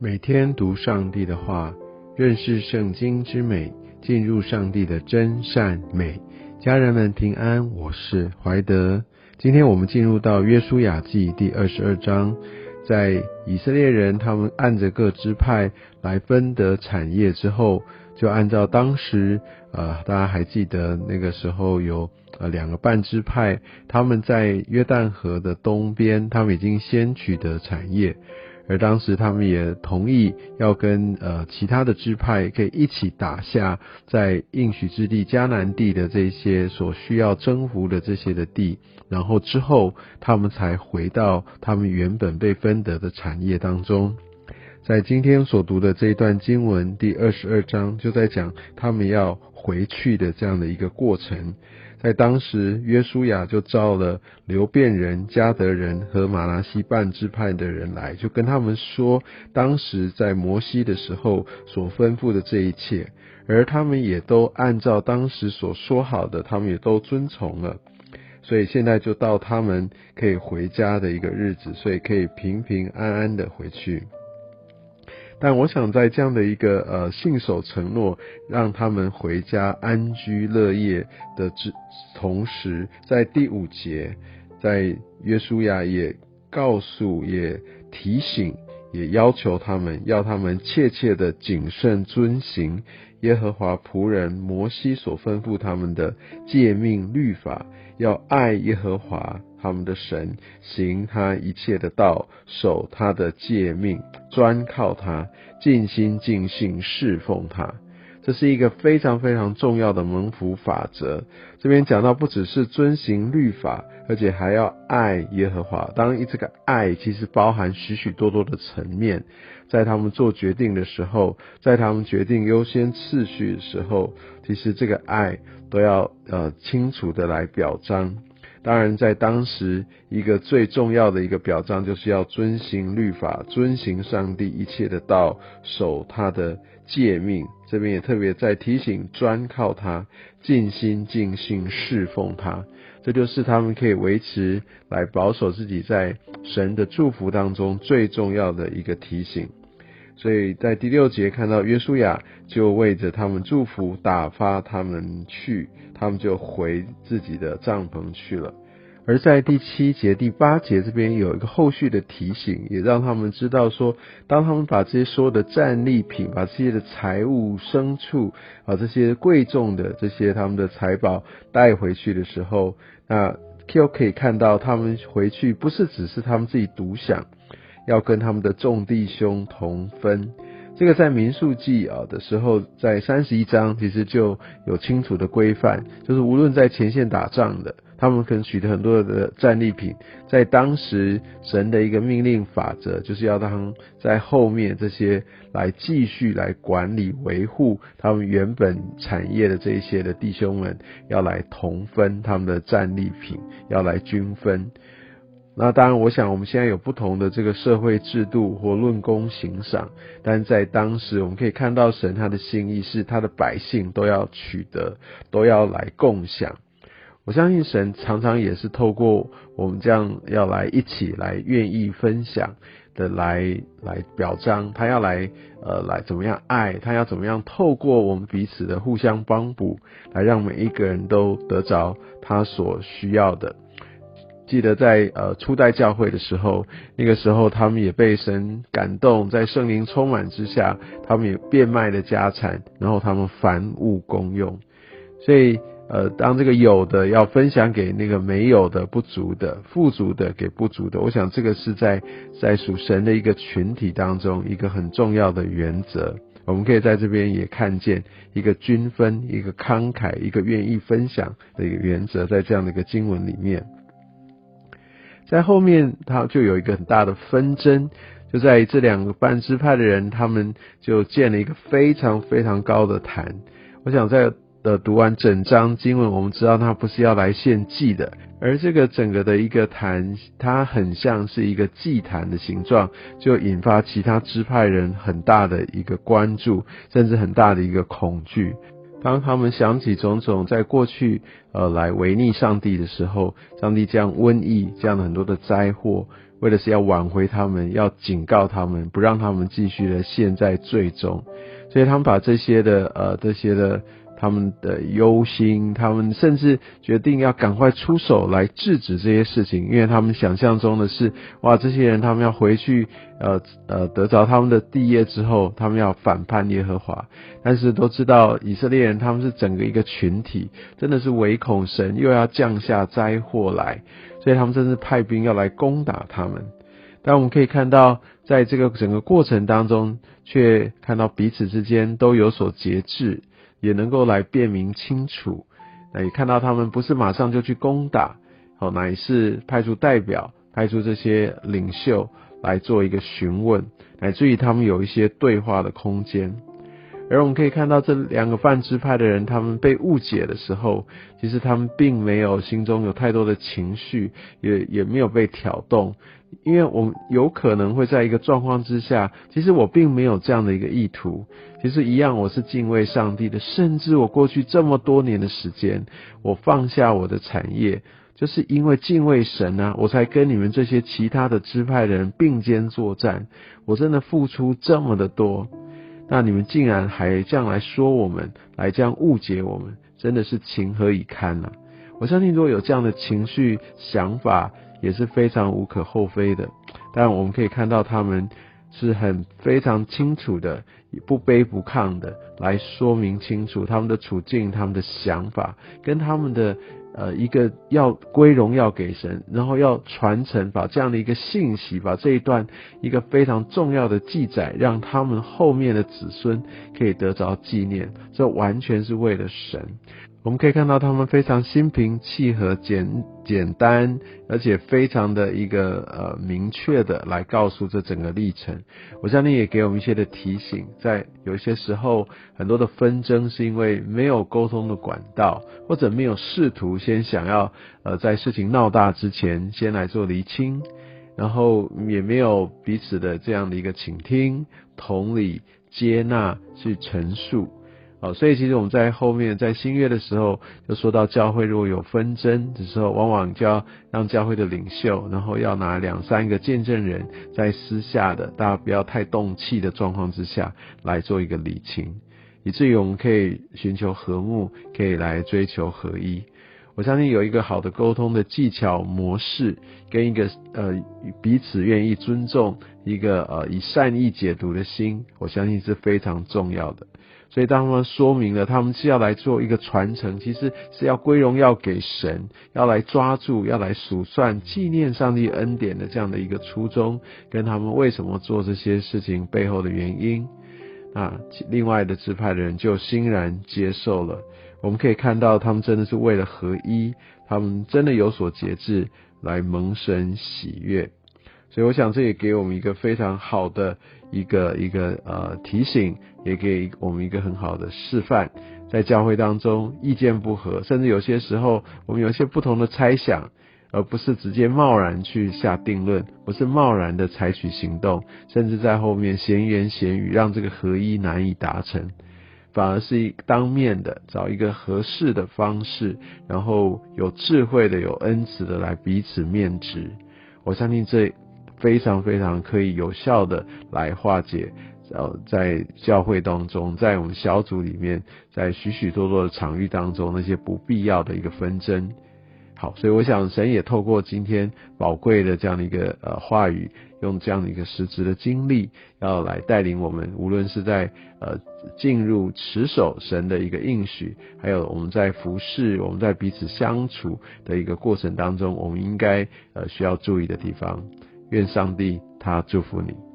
每天读上帝的话，认识圣经之美，进入上帝的真善美。家人们平安，我是怀德。今天我们进入到约书亚记第二十二章，在以色列人他们按着各支派来分得产业之后，就按照当时呃，大家还记得那个时候有呃两个半支派，他们在约旦河的东边，他们已经先取得产业。而当时他们也同意要跟呃其他的支派可以一起打下在应许之地迦南地的这些所需要征服的这些的地，然后之后他们才回到他们原本被分得的产业当中。在今天所读的这一段经文第二十二章，就在讲他们要回去的这样的一个过程。在当时，约书亚就召了流变人、加德人和马拉西半支派的人来，就跟他们说，当时在摩西的时候所吩咐的这一切，而他们也都按照当时所说好的，他们也都遵从了。所以现在就到他们可以回家的一个日子，所以可以平平安安的回去。但我想在这样的一个呃信守承诺，让他们回家安居乐业的之同时，在第五节，在约书亚也告诉、也提醒、也要求他们，要他们切切的谨慎遵行耶和华仆人摩西所吩咐他们的诫命律法，要爱耶和华。他们的神行他一切的道，守他的诫命，专靠他，尽心尽性侍奉他。这是一个非常非常重要的蒙福法则。这边讲到，不只是遵行律法，而且还要爱耶和华。当然，这个爱其实包含许许多多的层面。在他们做决定的时候，在他们决定优先次序的时候，其实这个爱都要呃清楚的来表彰。当然，在当时，一个最重要的一个表彰，就是要遵行律法，遵行上帝一切的道，守他的诫命。这边也特别在提醒，专靠他，尽心尽性侍奉他。这就是他们可以维持来保守自己在神的祝福当中最重要的一个提醒。所以在第六节看到约书亚就为着他们祝福，打发他们去，他们就回自己的帐篷去了。而在第七节、第八节这边有一个后续的提醒，也让他们知道说，当他们把这些所有的战利品、把这些的财物、牲畜啊这些贵重的这些他们的财宝带回去的时候，那 Q 可以看到他们回去不是只是他们自己独享。要跟他们的众弟兄同分，这个在民数记啊的时候，在三十一章其实就有清楚的规范，就是无论在前线打仗的，他们可能取得很多的战利品，在当时神的一个命令法则，就是要他们在后面这些来继续来管理维护他们原本产业的这一些的弟兄们，要来同分他们的战利品，要来均分。那当然，我想我们现在有不同的这个社会制度或论功行赏，但在当时我们可以看到神他的心意是他的百姓都要取得，都要来共享。我相信神常常也是透过我们这样要来一起来愿意分享的来来表彰，他要来呃来怎么样爱，他要怎么样透过我们彼此的互相帮补，来让每一个人都得着他所需要的。记得在呃初代教会的时候，那个时候他们也被神感动，在圣灵充满之下，他们也变卖了家产，然后他们凡物公用。所以呃，当这个有的要分享给那个没有的、不足的、富足的给不足的，我想这个是在在属神的一个群体当中一个很重要的原则。我们可以在这边也看见一个均分、一个慷慨、一个愿意分享的一个原则，在这样的一个经文里面。在后面，他就有一个很大的纷争，就在于这两个半支派的人，他们就建了一个非常非常高的坛。我想在呃读完整章经文，我们知道他不是要来献祭的，而这个整个的一个坛，它很像是一个祭坛的形状，就引发其他支派人很大的一个关注，甚至很大的一个恐惧。当他们想起种种在过去呃来违逆上帝的时候，上帝将瘟疫这样的很多的灾祸为的是要挽回他们，要警告他们，不让他们继续的陷在最中。所以他们把这些的呃这些的。他们的忧心，他们甚至决定要赶快出手来制止这些事情，因为他们想象中的是，哇，这些人他们要回去，呃呃，得着他们的地业之后，他们要反叛耶和华。但是都知道以色列人他们是整个一个群体，真的是唯恐神又要降下灾祸来，所以他们甚至派兵要来攻打他们。但我们可以看到，在这个整个过程当中，却看到彼此之间都有所节制。也能够来辨明清楚，那也看到他们不是马上就去攻打，哦，乃是派出代表，派出这些领袖来做一个询问，乃至于他们有一些对话的空间。而我们可以看到这两个泛支派的人，他们被误解的时候，其实他们并没有心中有太多的情绪，也也没有被挑动。因为我有可能会在一个状况之下，其实我并没有这样的一个意图。其实一样，我是敬畏上帝的，甚至我过去这么多年的时间，我放下我的产业，就是因为敬畏神啊，我才跟你们这些其他的支派的人并肩作战。我真的付出这么的多，那你们竟然还这样来说我们，来这样误解我们，真的是情何以堪啊！我相信，如果有这样的情绪想法。也是非常无可厚非的，但我们可以看到他们是很非常清楚的，不卑不亢的来说明清楚他们的处境、他们的想法，跟他们的呃一个要归荣耀给神，然后要传承，把这样的一个信息，把这一段一个非常重要的记载，让他们后面的子孙可以得着纪念，这完全是为了神。我们可以看到他们非常心平气和、简简单，而且非常的一个呃明确的来告诉这整个历程。我相信也给我们一些的提醒，在有一些时候，很多的纷争是因为没有沟通的管道，或者没有试图先想要呃在事情闹大之前先来做厘清，然后也没有彼此的这样的一个倾听、同理、接纳去陈述。好，所以其实我们在后面在新约的时候，就说到教会如果有纷争的时候，往往就要让教会的领袖，然后要拿两三个见证人，在私下的，大家不要太动气的状况之下，来做一个理清，以至于我们可以寻求和睦，可以来追求合一。我相信有一个好的沟通的技巧模式，跟一个呃彼此愿意尊重，一个呃以善意解读的心，我相信是非常重要的。所以，当他们说明了他们是要来做一个传承，其实是要归荣耀给神，要来抓住，要来数算纪念上帝恩典的这样的一个初衷，跟他们为什么做这些事情背后的原因，啊，另外的支派的人就欣然接受了。我们可以看到，他们真的是为了合一，他们真的有所节制，来蒙神喜悦。所以，我想这也给我们一个非常好的。一个一个呃提醒，也给我们一个很好的示范，在教会当中意见不合，甚至有些时候我们有一些不同的猜想，而不是直接贸然去下定论，不是贸然的采取行动，甚至在后面闲言闲语，让这个合一难以达成，反而是一当面的找一个合适的方式，然后有智慧的、有恩慈的来彼此面值。我相信这。非常非常可以有效的来化解，呃，在教会当中，在我们小组里面，在许许多多的场域当中，那些不必要的一个纷争。好，所以我想神也透过今天宝贵的这样的一个呃话语，用这样的一个实质的经历，要来带领我们，无论是在呃进入持守神的一个应许，还有我们在服侍、我们在彼此相处的一个过程当中，我们应该呃需要注意的地方。愿上帝他祝福你。